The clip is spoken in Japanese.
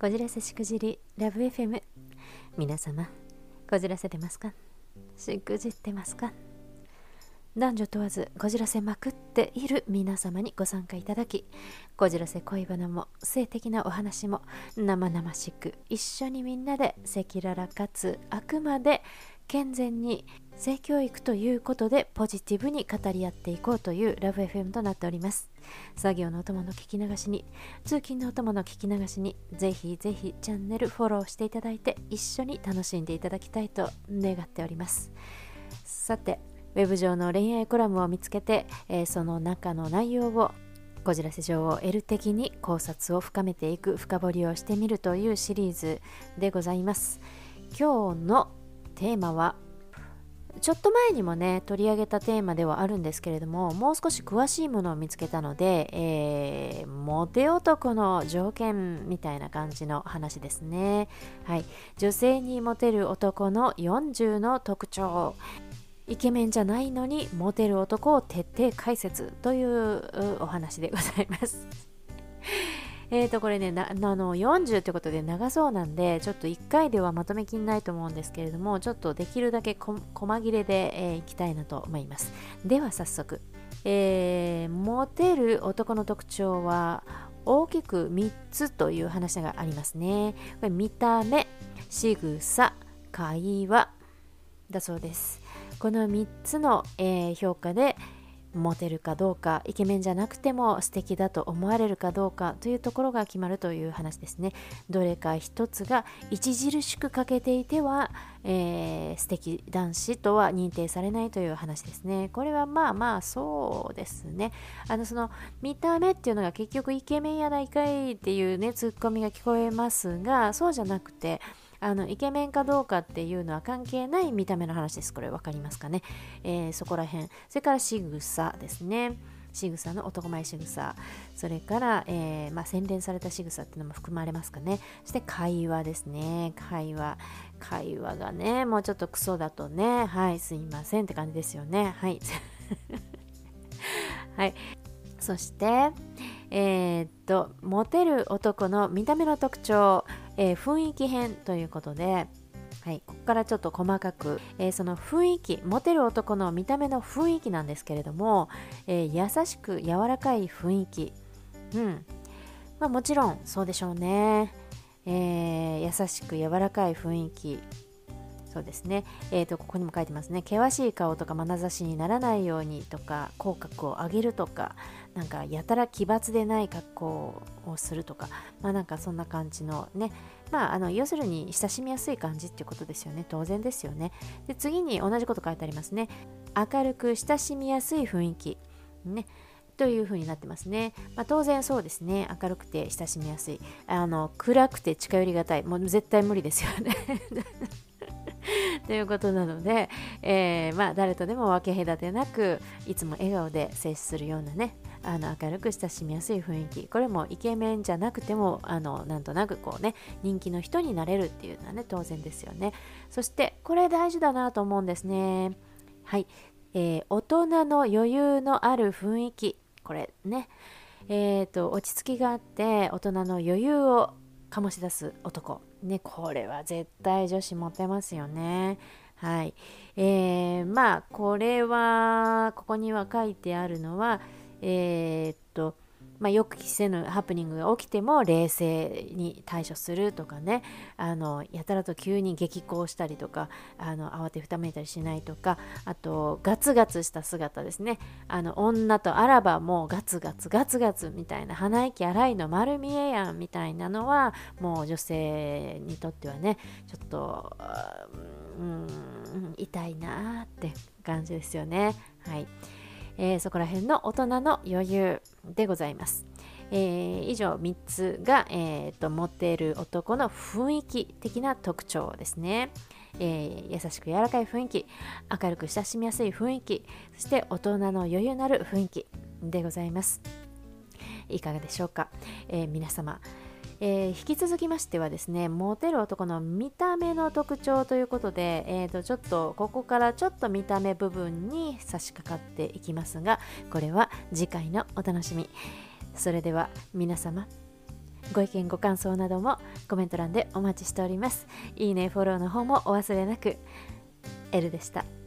こじらせしくじりラブ FM 皆様こじらせてますか？しくじってますか？男女問わずこじらせまくっている皆様にご参加いただきこじらせ恋バナも性的なお話も生々しく一緒にみんなで赤裸々かつあくまで健全に性教育ということでポジティブに語り合っていこうというラブ FM となっております。作業のお供の聞き流しに通勤のお供の聞き流しにぜひぜひチャンネルフォローしていただいて一緒に楽しんでいただきたいと願っております。さてウェブ上の恋愛コラムを見つけて、えー、その中の内容をこじらせ上を L 的に考察を深めていく深掘りをしてみるというシリーズでございます。今日のテーマはちょっと前にもね取り上げたテーマではあるんですけれどももう少し詳しいものを見つけたので、えー、モテ男の条件みたいな感じの話ですね。はい。女性にモテる男の40の特徴。イケメンじゃないのにモテる男を徹底解説というお話でございます。えーと、これね、なあの40ってことで長そうなんで、ちょっと1回ではまとめきんないと思うんですけれども、ちょっとできるだけ細切れで、えー、いきたいなと思います。では早速、えー、モテる男の特徴は大きく3つという話がありますね。これ見た目、仕草、会話だそうです。この3つの、えー、評価で、モテるかどうかイケメンじゃなくても素敵だと思われるかどうかというところが決まるという話ですね。どれか一つが著しく欠けていては、えー、素敵男子とは認定されないという話ですね。これはまあまあそうですね。あのその見た目っていうのが結局イケメンやないかいっていうねツッコミが聞こえますがそうじゃなくてあのイケメンかどうかっていうのは関係ない見た目の話です。これ分かりますかね、えー、そこら辺。それから仕草ですね。仕草の男前仕草。それから、えー、まあ、洗練された仕草っていうのも含まれますかね。そして会話ですね。会話。会話がね、もうちょっとクソだとね、はい、すいませんって感じですよね。はい。はい。そして、えー、っと、モテる男の見た目の特徴。えー、雰囲気編ということで、はい、ここからちょっと細かく、えー、その雰囲気モテる男の見た目の雰囲気なんですけれども、えー、優しく柔らかい雰囲気、うん。まあ、もちろんそうでしょうね、え優しく柔らかい雰囲気。そうですね、えーと、ここにも書いてますね険しい顔とか眼差しにならないようにとか口角を上げるとかなんかやたら奇抜でない格好をするとかまあなんかそんな感じのねまああの要するに親しみやすい感じっていうことですよね当然ですよねで次に同じこと書いてありますね明るく親しみやすい雰囲気ねという風になってますね。まあ、当然そうですね。明るくて親しみやすい。あの暗くて近寄りがたい。もう絶対無理ですよね。ということなので、えー、まあ、誰とでも分け隔てなくいつも笑顔で接するようなねあの明るく親しみやすい雰囲気。これもイケメンじゃなくてもあのなんとなくこうね人気の人になれるっていうのはね当然ですよね。そしてこれ大事だなと思うんですね。はい、えー、大人の余裕のある雰囲気。これね。えーと落ち着きがあって大人の余裕を醸し出す男。ねこれは絶対女子モテますよね。はい。えー、まあこれはここには書いてあるのはえー、っとまあ、予期せぬハプニングが起きても冷静に対処するとかね。あのやたらと急に激高したりとかあの慌てふためいたりしないとか。あとガツガツした姿ですね。あの女とあらばもうガツガツガツガツみたいな鼻息荒いの丸見えやんみたいなのはもう女性にとってはねちょっとうん痛いなーって感じですよね。はい。えー、そこら辺の大人の余裕でございます。えー、以上3つが、えーと、持っている男の雰囲気的な特徴ですね。えー、優しく柔らかい雰囲気明るく親しみやすい雰囲気そして大人の余裕のある雰囲気でございますいかがでしょうか、えー、皆様えー、引き続きましてはですねモテる男の見た目の特徴ということで、えー、とちょっとここからちょっと見た目部分に差し掛かっていきますがこれは次回のお楽しみ。それでは皆様ご意見ご感想などもコメント欄でお待ちしております。いいねフォローの方もお忘れなく。L でした。